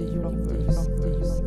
the universe.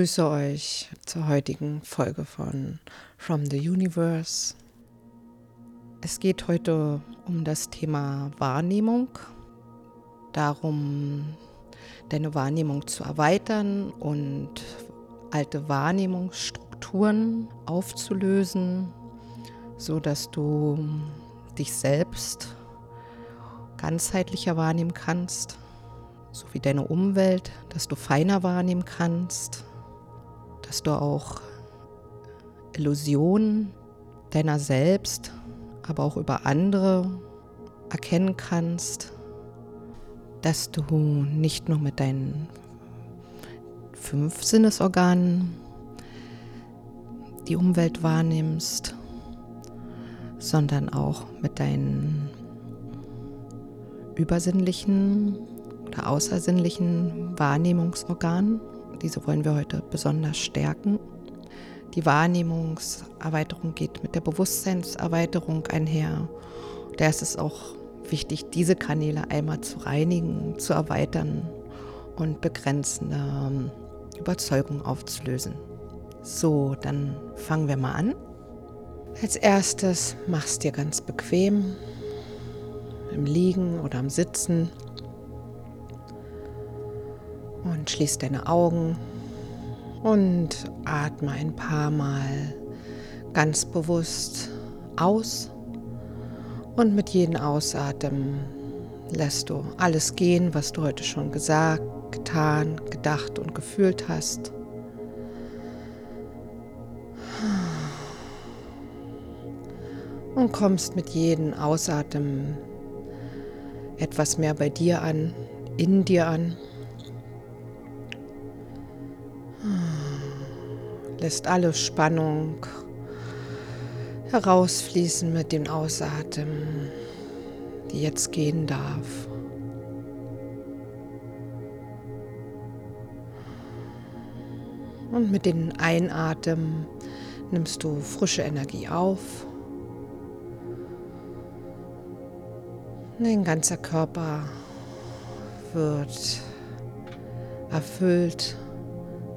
Begrüße euch zur heutigen Folge von From the Universe. Es geht heute um das Thema Wahrnehmung, darum deine Wahrnehmung zu erweitern und alte Wahrnehmungsstrukturen aufzulösen, so dass du dich selbst ganzheitlicher wahrnehmen kannst, sowie deine Umwelt, dass du feiner wahrnehmen kannst, dass du auch Illusionen deiner selbst, aber auch über andere erkennen kannst, dass du nicht nur mit deinen fünf Sinnesorganen die Umwelt wahrnimmst, sondern auch mit deinen übersinnlichen oder außersinnlichen Wahrnehmungsorganen. Diese wollen wir heute besonders stärken. Die Wahrnehmungserweiterung geht mit der Bewusstseinserweiterung einher. Da ist es auch wichtig, diese Kanäle einmal zu reinigen, zu erweitern und begrenzende ähm, Überzeugungen aufzulösen. So, dann fangen wir mal an. Als erstes machst dir ganz bequem im Liegen oder am Sitzen und schließ deine Augen und atme ein paar Mal ganz bewusst aus und mit jedem Ausatmen lässt du alles gehen, was du heute schon gesagt, getan, gedacht und gefühlt hast. Und kommst mit jedem Ausatmen etwas mehr bei dir an, in dir an. Lässt alle Spannung herausfließen mit dem Ausatmen, die jetzt gehen darf. Und mit dem Einatmen nimmst du frische Energie auf. Dein ganzer Körper wird erfüllt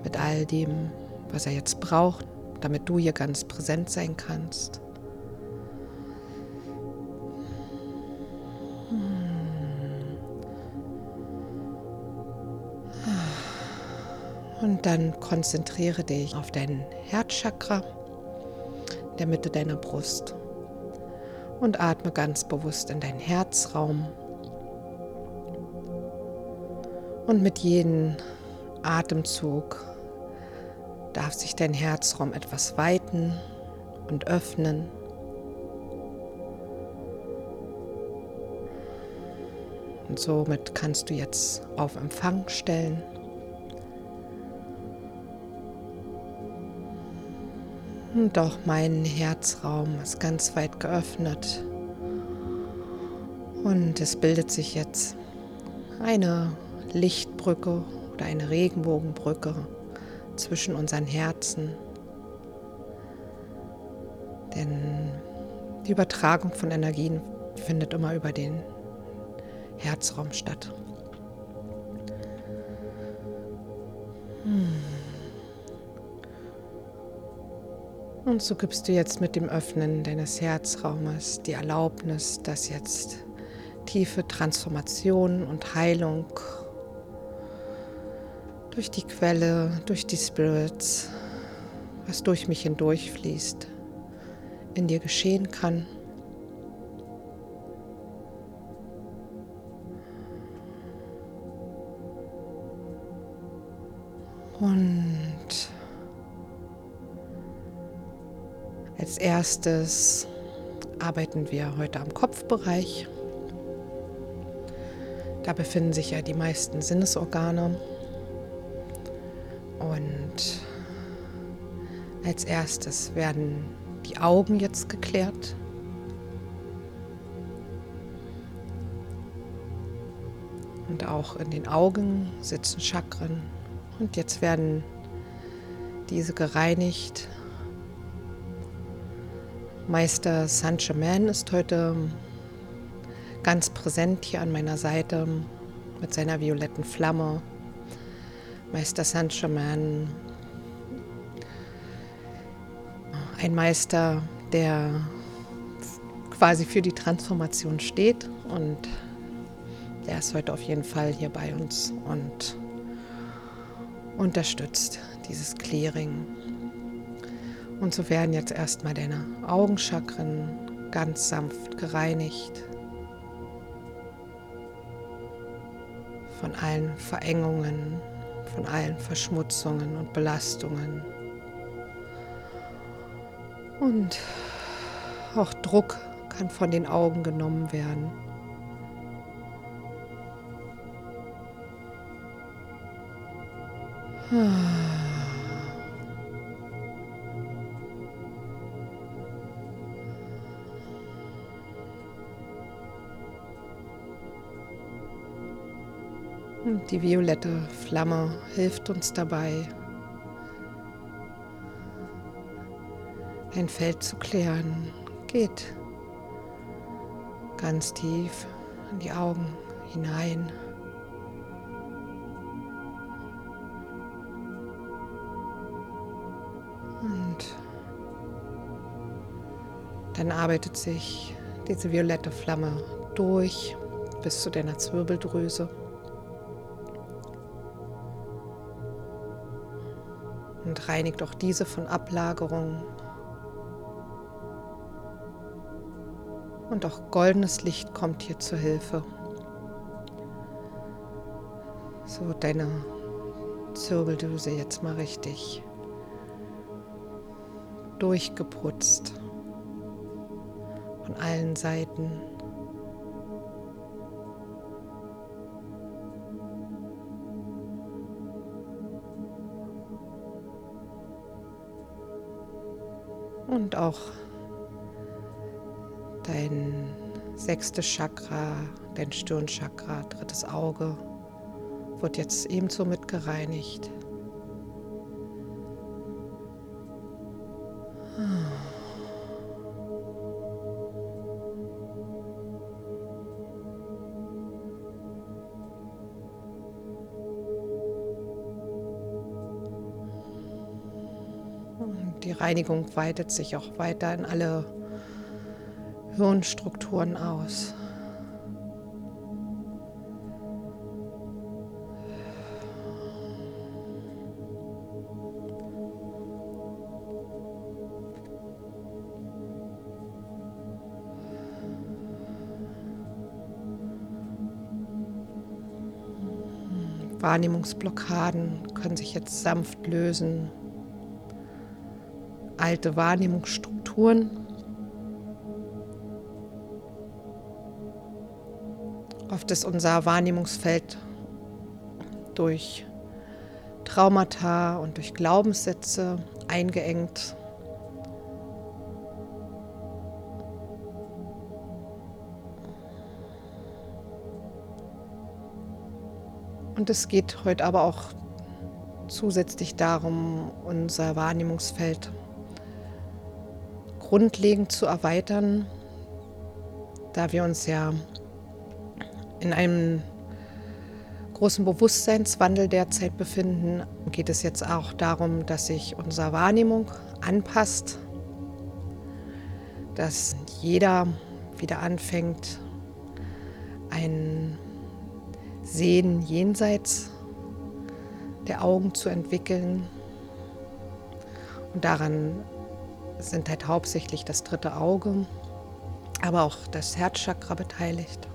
mit all dem, was er jetzt braucht, damit du hier ganz präsent sein kannst. Und dann konzentriere dich auf dein Herzchakra in der Mitte deiner Brust und atme ganz bewusst in deinen Herzraum. Und mit jedem Atemzug darf sich dein Herzraum etwas weiten und öffnen. Und somit kannst du jetzt auf Empfang stellen. Und auch mein Herzraum ist ganz weit geöffnet. Und es bildet sich jetzt eine Lichtbrücke oder eine Regenbogenbrücke zwischen unseren Herzen. Denn die Übertragung von Energien findet immer über den Herzraum statt. Und so gibst du jetzt mit dem Öffnen deines Herzraumes die Erlaubnis, dass jetzt tiefe Transformation und Heilung durch die Quelle, durch die Spirits, was durch mich hindurch fließt, in dir geschehen kann. Und Als erstes arbeiten wir heute am Kopfbereich. Da befinden sich ja die meisten Sinnesorgane. Und als erstes werden die Augen jetzt geklärt. Und auch in den Augen sitzen Chakren. Und jetzt werden diese gereinigt. Meister Saint-Germain ist heute ganz präsent hier an meiner Seite mit seiner violetten Flamme. Meister Saint-Germain, ein Meister, der quasi für die Transformation steht und der ist heute auf jeden Fall hier bei uns und unterstützt dieses Clearing. Und so werden jetzt erstmal deine Augenchakren ganz sanft gereinigt von allen Verengungen, von allen Verschmutzungen und Belastungen. Und auch Druck kann von den Augen genommen werden. Die violette Flamme hilft uns dabei, ein Feld zu klären. Geht ganz tief in die Augen hinein. Dann arbeitet sich diese violette Flamme durch bis zu deiner Zwirbeldrüse. Und reinigt auch diese von Ablagerungen. Und auch goldenes Licht kommt hier zur Hilfe. So, deine Zirbeldrüse jetzt mal richtig durchgeputzt von allen Seiten. Und auch dein sechstes Chakra, dein Stirnchakra, drittes Auge wird jetzt ebenso mit gereinigt. Die Reinigung weitet sich auch weiter in alle Hirnstrukturen aus. Wahrnehmungsblockaden können sich jetzt sanft lösen alte Wahrnehmungsstrukturen. Oft ist unser Wahrnehmungsfeld durch Traumata und durch Glaubenssätze eingeengt. Und es geht heute aber auch zusätzlich darum, unser Wahrnehmungsfeld grundlegend zu erweitern, da wir uns ja in einem großen Bewusstseinswandel derzeit befinden, geht es jetzt auch darum, dass sich unsere Wahrnehmung anpasst, dass jeder wieder anfängt, ein Sehen jenseits der Augen zu entwickeln und daran sind halt hauptsächlich das dritte Auge, aber auch das Herzchakra beteiligt.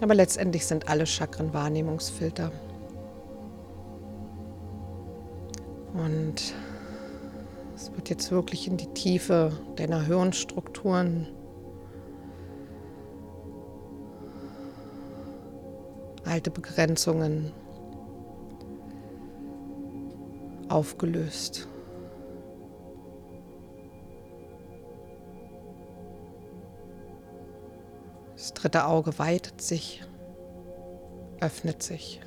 Aber letztendlich sind alle Chakren Wahrnehmungsfilter. Und es wird jetzt wirklich in die Tiefe deiner Hirnstrukturen alte Begrenzungen aufgelöst. Das dritte Auge weitet sich, öffnet sich.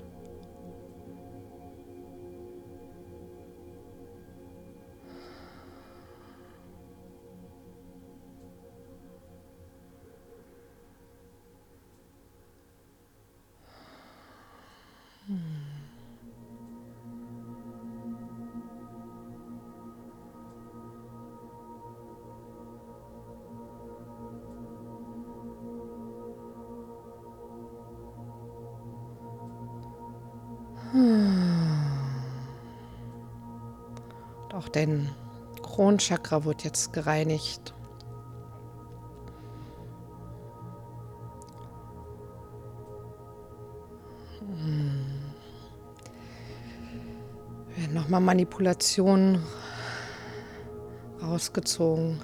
Dein Kronchakra wird jetzt gereinigt. Hm. Werden nochmal Manipulationen rausgezogen.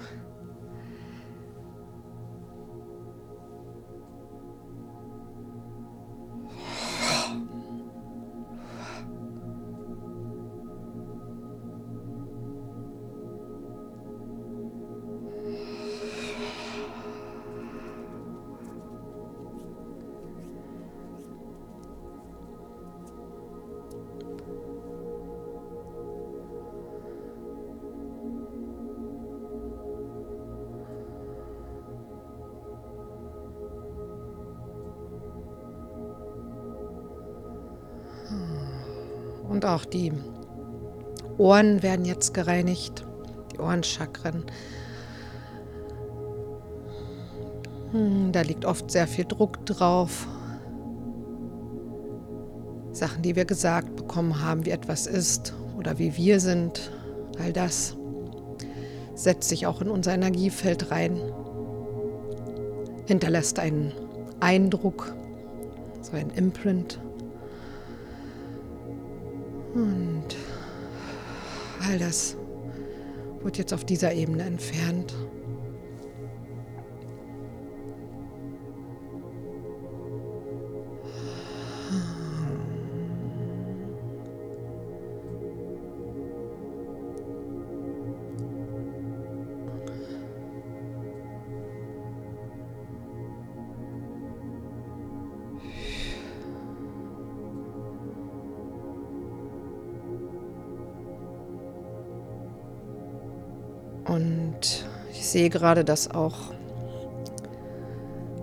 Und auch die Ohren werden jetzt gereinigt, die Ohrenchakren. Hm, da liegt oft sehr viel Druck drauf. Sachen, die wir gesagt bekommen haben, wie etwas ist oder wie wir sind, all das setzt sich auch in unser Energiefeld rein, hinterlässt einen Eindruck, so ein Imprint. Und all das wird jetzt auf dieser Ebene entfernt. Sehe gerade, dass auch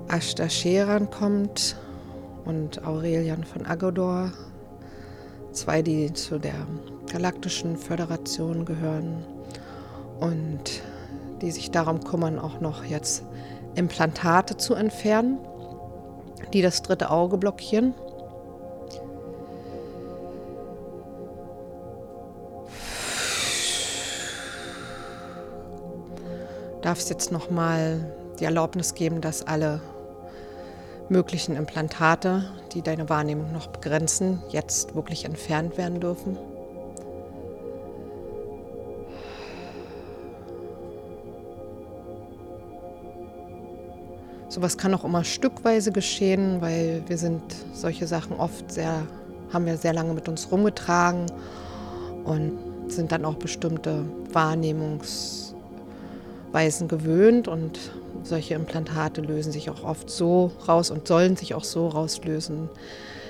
Ashta Sheran kommt und Aurelian von Agodor. Zwei, die zu der Galaktischen Föderation gehören und die sich darum kümmern, auch noch jetzt Implantate zu entfernen, die das dritte Auge blockieren. Darf es jetzt noch mal die Erlaubnis geben, dass alle möglichen Implantate, die deine Wahrnehmung noch begrenzen, jetzt wirklich entfernt werden dürfen. Sowas kann auch immer stückweise geschehen, weil wir sind solche Sachen oft sehr, haben wir sehr lange mit uns rumgetragen und sind dann auch bestimmte Wahrnehmungs- Weisen gewöhnt und solche Implantate lösen sich auch oft so raus und sollen sich auch so rauslösen,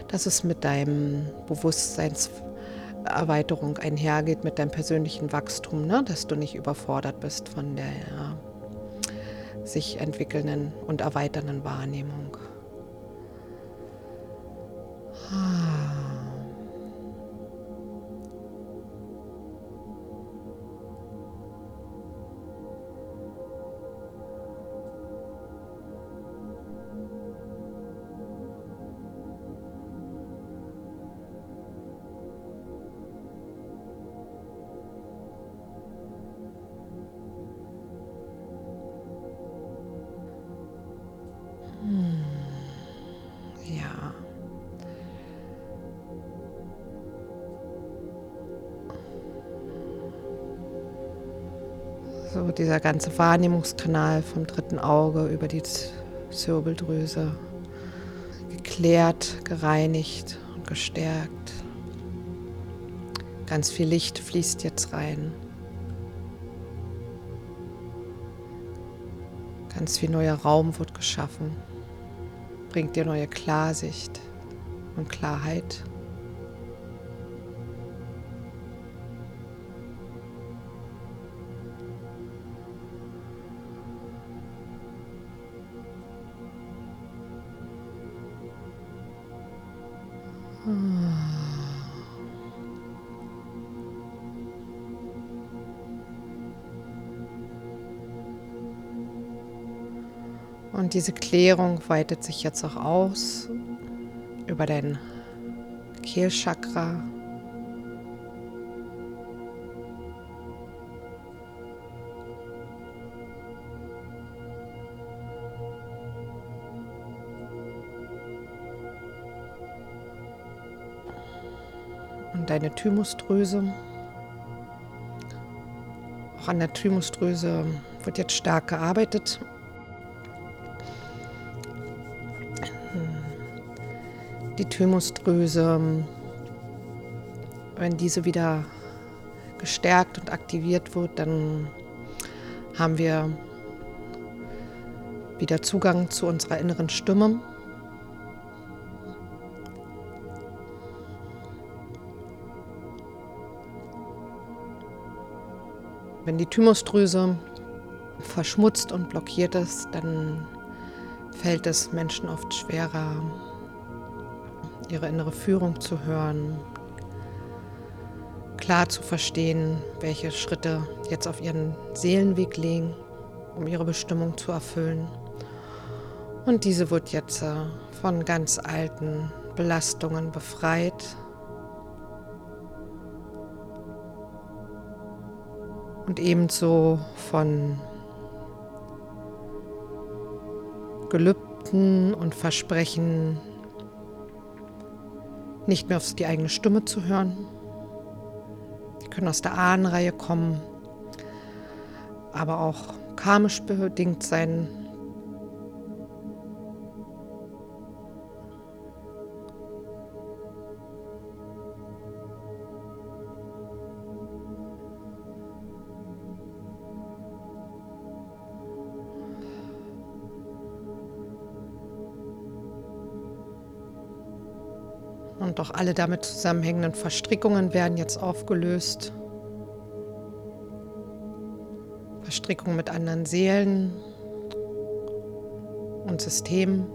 dass es mit deinem Bewusstseinserweiterung einhergeht, mit deinem persönlichen Wachstum, ne? dass du nicht überfordert bist von der ja, sich entwickelnden und erweiternden Wahrnehmung. Ah. So dieser ganze Wahrnehmungskanal vom dritten Auge über die Zirbeldrüse geklärt, gereinigt und gestärkt. Ganz viel Licht fließt jetzt rein. Ganz viel neuer Raum wird geschaffen. Bringt dir neue Klarsicht und Klarheit. Diese Klärung weitet sich jetzt auch aus über dein Kehlchakra. Und deine Thymusdrüse. Auch an der Thymusdrüse wird jetzt stark gearbeitet. Thymusdrüse, wenn diese wieder gestärkt und aktiviert wird, dann haben wir wieder Zugang zu unserer inneren Stimme. Wenn die Thymusdrüse verschmutzt und blockiert ist, dann fällt es Menschen oft schwerer, ihre innere Führung zu hören, klar zu verstehen, welche Schritte jetzt auf ihren Seelenweg liegen, um ihre Bestimmung zu erfüllen. Und diese wird jetzt äh, von ganz alten Belastungen befreit. Und ebenso von Gelübden und Versprechen, nicht mehr auf die eigene Stimme zu hören. Die können aus der Ahnenreihe kommen, aber auch karmisch bedingt sein. Und auch alle damit zusammenhängenden Verstrickungen werden jetzt aufgelöst. Verstrickungen mit anderen Seelen und Systemen.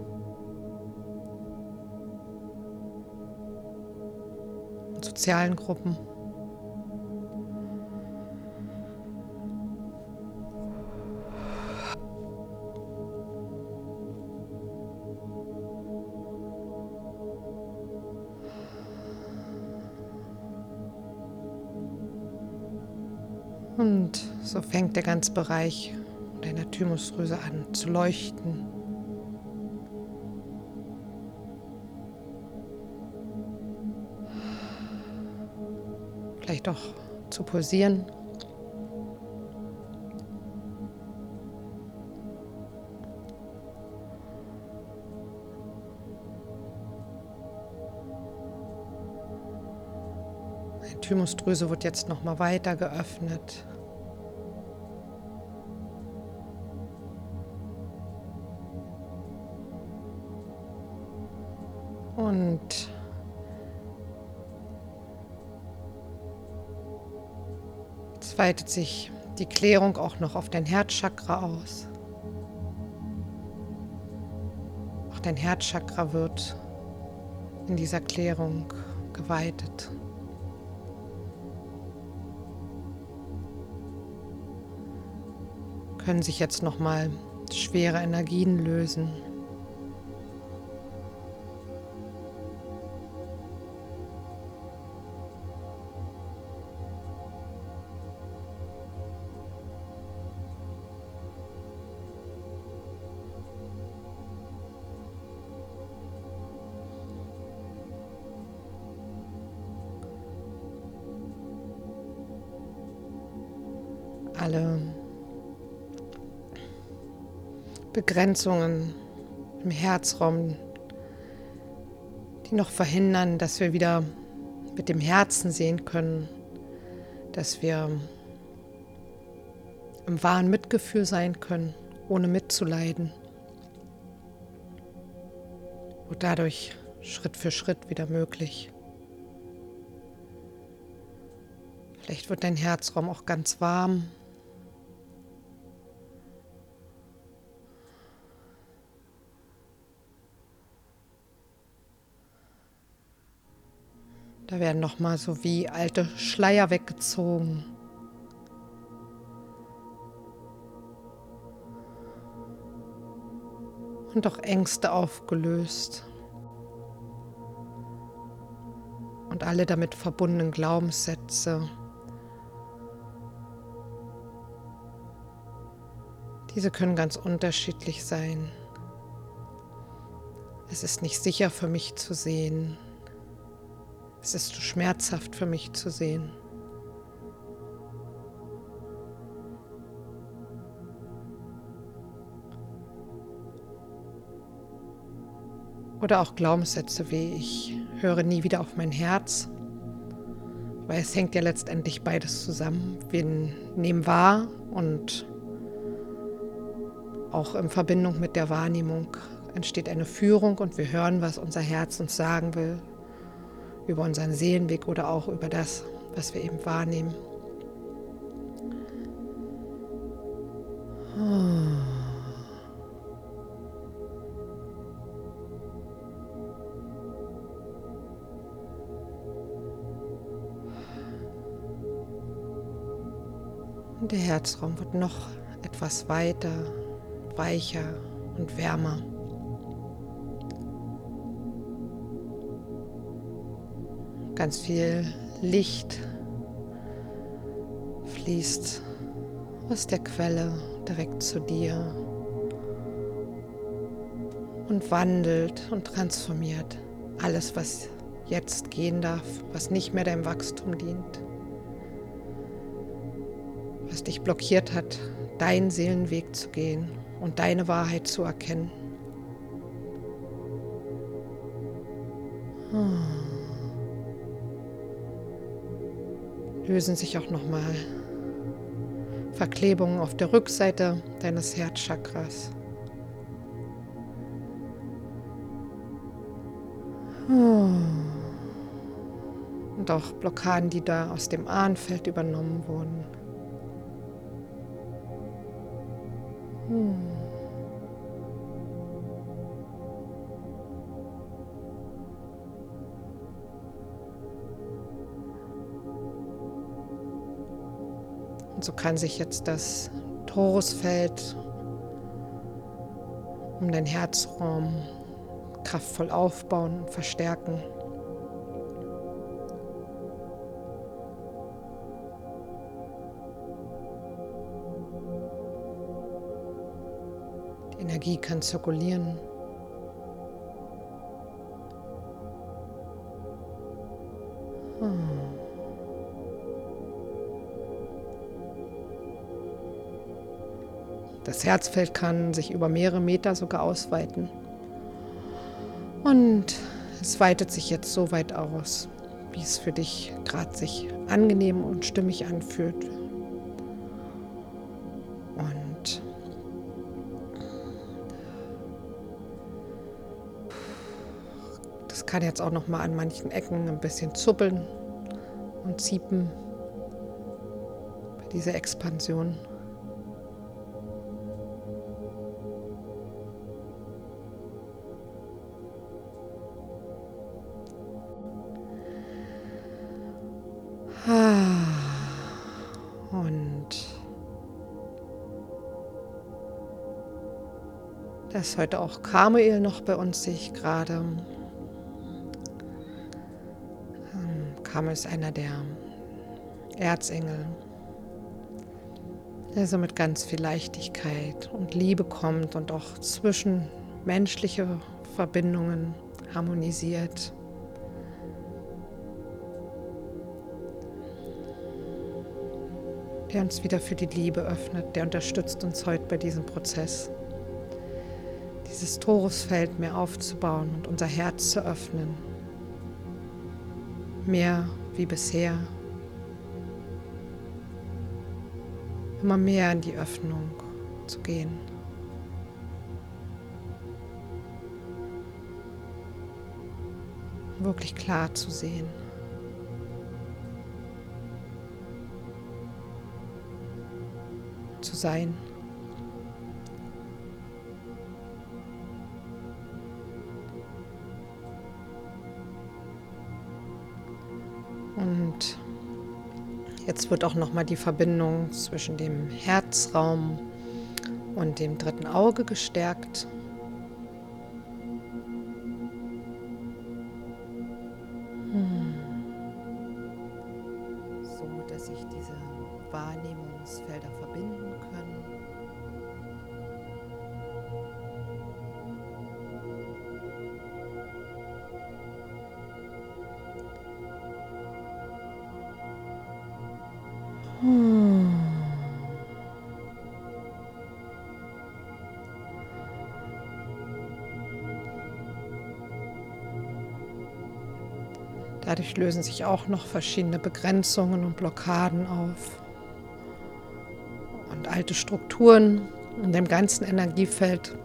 Und sozialen Gruppen. Und so fängt der ganze Bereich deiner Thymusdrüse an zu leuchten. Vielleicht auch zu pulsieren. Thymusdrüse wird jetzt noch mal weiter geöffnet. Und jetzt weitet sich die Klärung auch noch auf dein Herzchakra aus. Auch dein Herzchakra wird in dieser Klärung geweitet. Können sich jetzt noch mal schwere Energien lösen. alle Begrenzungen im Herzraum, die noch verhindern, dass wir wieder mit dem Herzen sehen können, dass wir im wahren Mitgefühl sein können, ohne mitzuleiden. Und dadurch Schritt für Schritt wieder möglich. Vielleicht wird dein Herzraum auch ganz warm. Werden noch mal so wie alte Schleier weggezogen. Und auch Ängste aufgelöst. Und alle damit verbundenen Glaubenssätze. Diese können ganz unterschiedlich sein. Es ist nicht sicher für mich zu sehen. Es ist schmerzhaft für mich zu sehen. Oder auch Glaubenssätze wie ich höre nie wieder auf mein Herz, weil es hängt ja letztendlich beides zusammen. Wir nehmen wahr und auch in Verbindung mit der Wahrnehmung entsteht eine Führung und wir hören, was unser Herz uns sagen will über unseren Seelenweg oder auch über das, was wir eben wahrnehmen. Und der Herzraum wird noch etwas weiter, weicher und wärmer. Ganz viel Licht fließt aus der Quelle direkt zu dir und wandelt und transformiert alles, was jetzt gehen darf, was nicht mehr deinem Wachstum dient, was dich blockiert hat, deinen Seelenweg zu gehen und deine Wahrheit zu erkennen. Oh. Lösen sich auch nochmal Verklebungen auf der Rückseite deines Herzchakras. Und auch Blockaden, die da aus dem Ahnenfeld übernommen wurden. Und so kann sich jetzt das Torusfeld um dein Herzraum kraftvoll aufbauen und verstärken. Die Energie kann zirkulieren. Das Herzfeld kann sich über mehrere Meter sogar ausweiten. Und es weitet sich jetzt so weit aus, wie es für dich gerade sich angenehm und stimmig anfühlt. Und das kann jetzt auch noch mal an manchen Ecken ein bisschen zuppeln und ziepen bei dieser Expansion. Ist heute auch Kamuel noch bei uns, sehe ich gerade. Ähm, Kamuel ist einer der Erzengel, der so mit ganz viel Leichtigkeit und Liebe kommt und auch zwischenmenschliche Verbindungen harmonisiert. Der uns wieder für die Liebe öffnet, der unterstützt uns heute bei diesem Prozess dieses Torusfeld mehr aufzubauen und unser Herz zu öffnen. Mehr wie bisher. Immer mehr in die Öffnung zu gehen. Wirklich klar zu sehen. Zu sein. Jetzt wird auch noch mal die Verbindung zwischen dem Herzraum und dem dritten Auge gestärkt. Dadurch lösen sich auch noch verschiedene Begrenzungen und Blockaden auf. Und alte Strukturen in dem ganzen Energiefeld.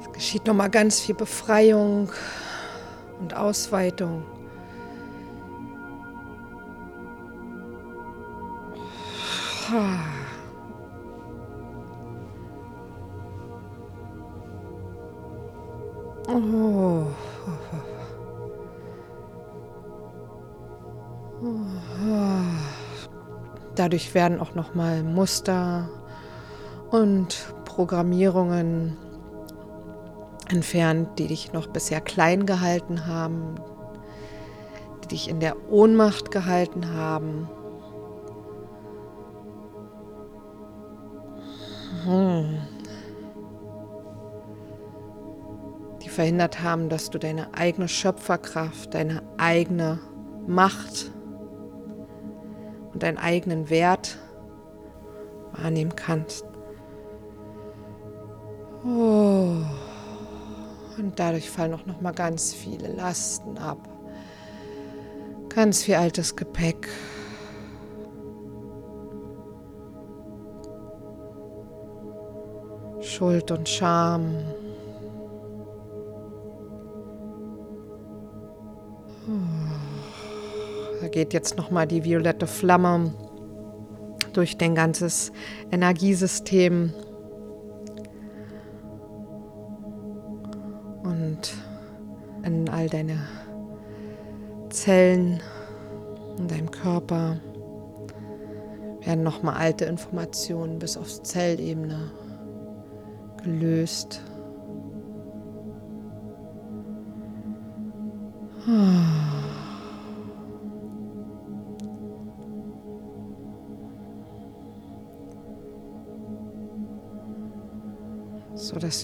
Es geschieht nochmal ganz viel Befreiung und Ausweitung. Ah. Dadurch werden auch noch mal Muster und Programmierungen entfernt, die dich noch bisher klein gehalten haben, die dich in der Ohnmacht gehalten haben. Hm. verhindert haben, dass du deine eigene Schöpferkraft, deine eigene Macht und deinen eigenen Wert wahrnehmen kannst. Oh. Und dadurch fallen auch noch mal ganz viele Lasten ab. Ganz viel altes Gepäck. Schuld und Scham. Geht jetzt nochmal die violette Flamme durch dein ganzes Energiesystem. Und in all deine Zellen in deinem Körper werden nochmal alte Informationen bis aufs Zellebene gelöst. So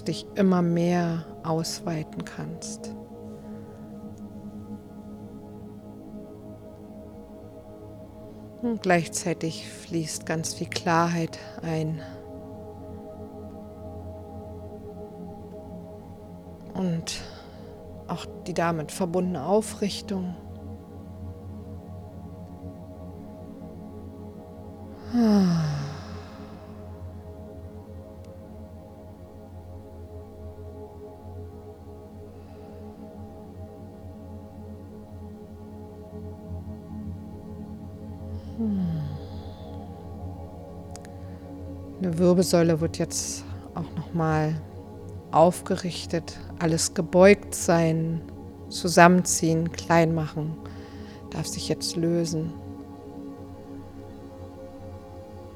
dich immer mehr ausweiten kannst. Und gleichzeitig fließt ganz viel Klarheit ein. Und auch die damit verbundene Aufrichtung. Eine Wirbelsäule wird jetzt auch noch mal aufgerichtet, alles gebeugt sein, zusammenziehen, klein machen, darf sich jetzt lösen.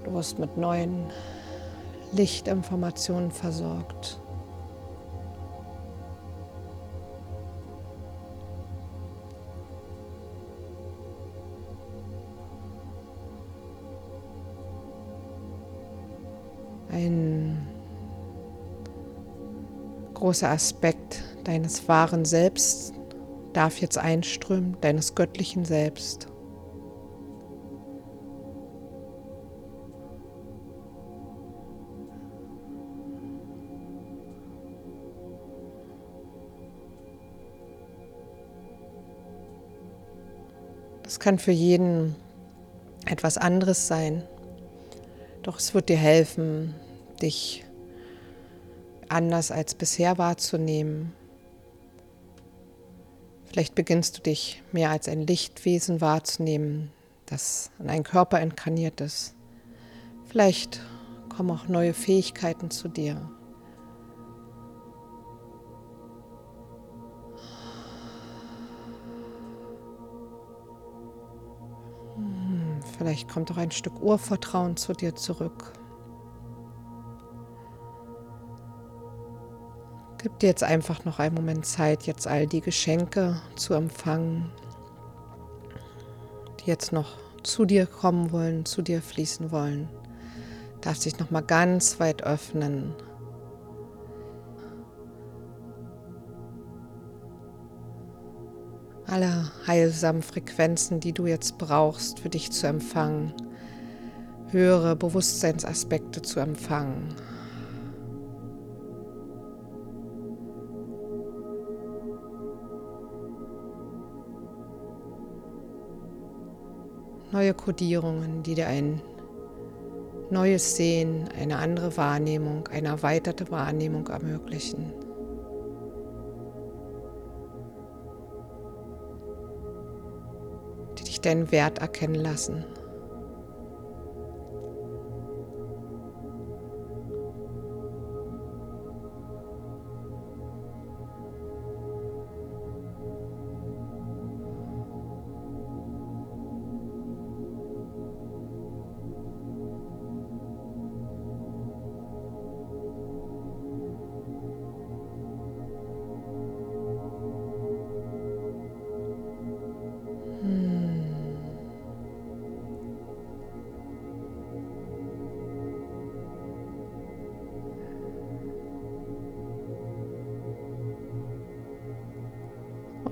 Du wirst mit neuen Lichtinformationen versorgt. großer Aspekt deines wahren Selbst darf jetzt einströmen, deines göttlichen Selbst. Es kann für jeden etwas anderes sein, doch es wird dir helfen, dich zu anders als bisher wahrzunehmen. Vielleicht beginnst du dich mehr als ein Lichtwesen wahrzunehmen, das in einen Körper inkarniert ist. Vielleicht kommen auch neue Fähigkeiten zu dir. Hm, vielleicht kommt auch ein Stück Urvertrauen zu dir zurück. Gib dir jetzt einfach noch einen Moment Zeit, jetzt all die Geschenke zu empfangen, die jetzt noch zu dir kommen wollen, zu dir fließen wollen. Darf sich noch mal ganz weit öffnen. Alle heilsamen Frequenzen, die du jetzt brauchst, für dich zu empfangen, höhere Bewusstseinsaspekte zu empfangen. Neue Kodierungen, die dir ein neues Sehen, eine andere Wahrnehmung, eine erweiterte Wahrnehmung ermöglichen. Die dich deinen Wert erkennen lassen.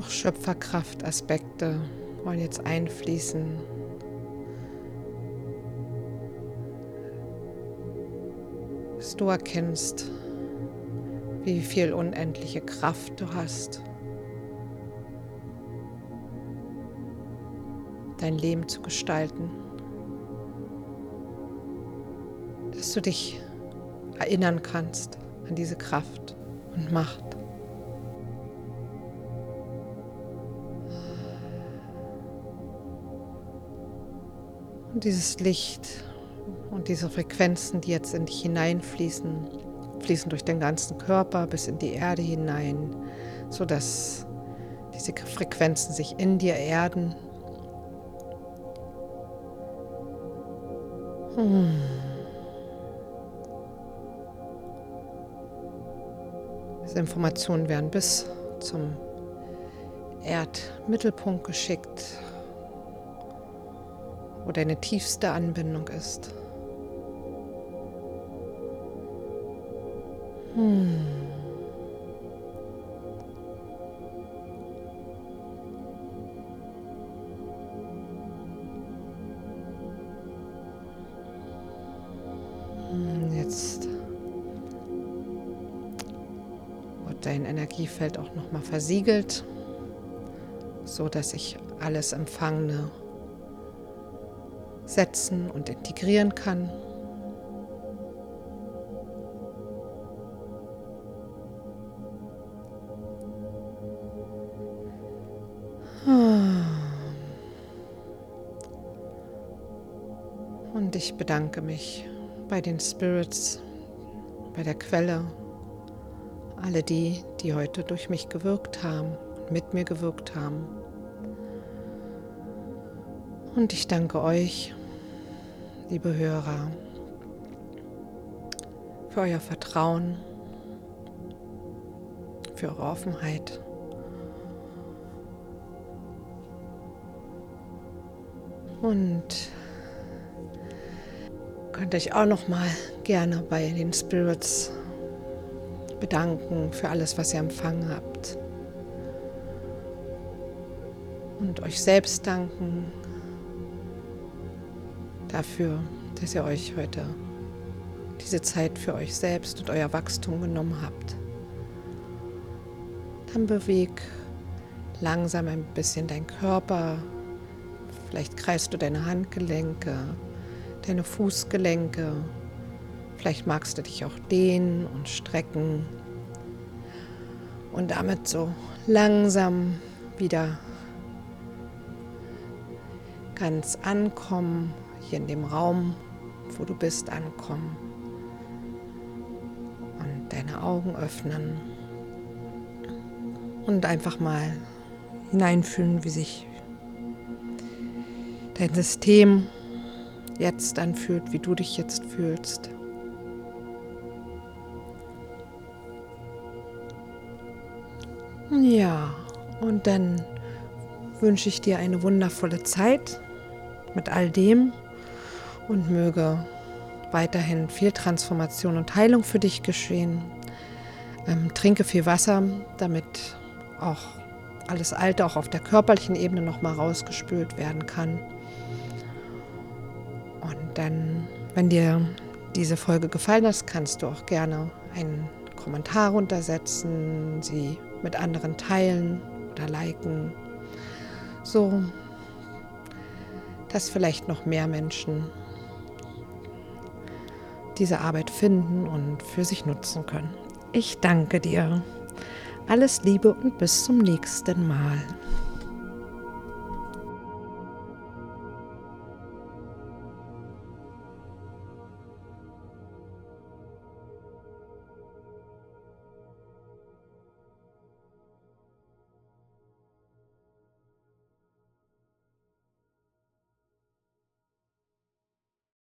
Auch Schöpferkraftaspekte wollen jetzt einfließen. Dass du erkennst, wie viel unendliche Kraft du hast, dein Leben zu gestalten. Dass du dich erinnern kannst an diese Kraft und Macht. Dieses Licht und diese Frequenzen, die jetzt in dich hineinfließen, fließen durch den ganzen Körper bis in die Erde hinein, sodass diese Frequenzen sich in dir erden. Hm. Diese Informationen werden bis zum Erdmittelpunkt geschickt wo deine tiefste Anbindung ist. Hm. hm jetzt wird dein Energiefeld auch noch mal versiegelt, so dass ich alles Empfangene setzen und integrieren kann. Und ich bedanke mich bei den Spirits, bei der Quelle, alle die, die heute durch mich gewirkt haben und mit mir gewirkt haben. Und ich danke euch liebe Hörer, für euer Vertrauen, für eure Offenheit. Und könnt euch auch noch mal gerne bei den Spirits bedanken für alles, was ihr empfangen habt. Und euch selbst danken dafür, dass ihr euch heute diese Zeit für euch selbst und euer Wachstum genommen habt. Dann beweg langsam ein bisschen deinen Körper Vielleicht kreist du deine Handgelenke, deine Fußgelenke. Vielleicht magst du dich auch dehnen und strecken. Und damit so langsam wieder ganz ankommen, hier in dem Raum, wo du bist, ankommen. Und deine Augen öffnen. Und einfach mal hineinfühlen, wie sich dein System jetzt anfühlt, wie du dich jetzt fühlst. Ja, und dann wünsche ich dir eine wundervolle Zeit mit all dem und möge weiterhin viel Transformation und Heilung für dich geschehen. Ähm, trinke viel Wasser, damit auch alles Alte auch auf der körperlichen Ebene nochmal rausgespült werden kann. Und dann, wenn dir diese Folge gefallen hat, kannst du auch gerne einen Kommentar runtersetzen, sie mit anderen teilen oder liken. So, dass vielleicht noch mehr Menschen diese Arbeit finden und für sich nutzen können. Ich danke dir. Alles Liebe und bis zum nächsten Mal.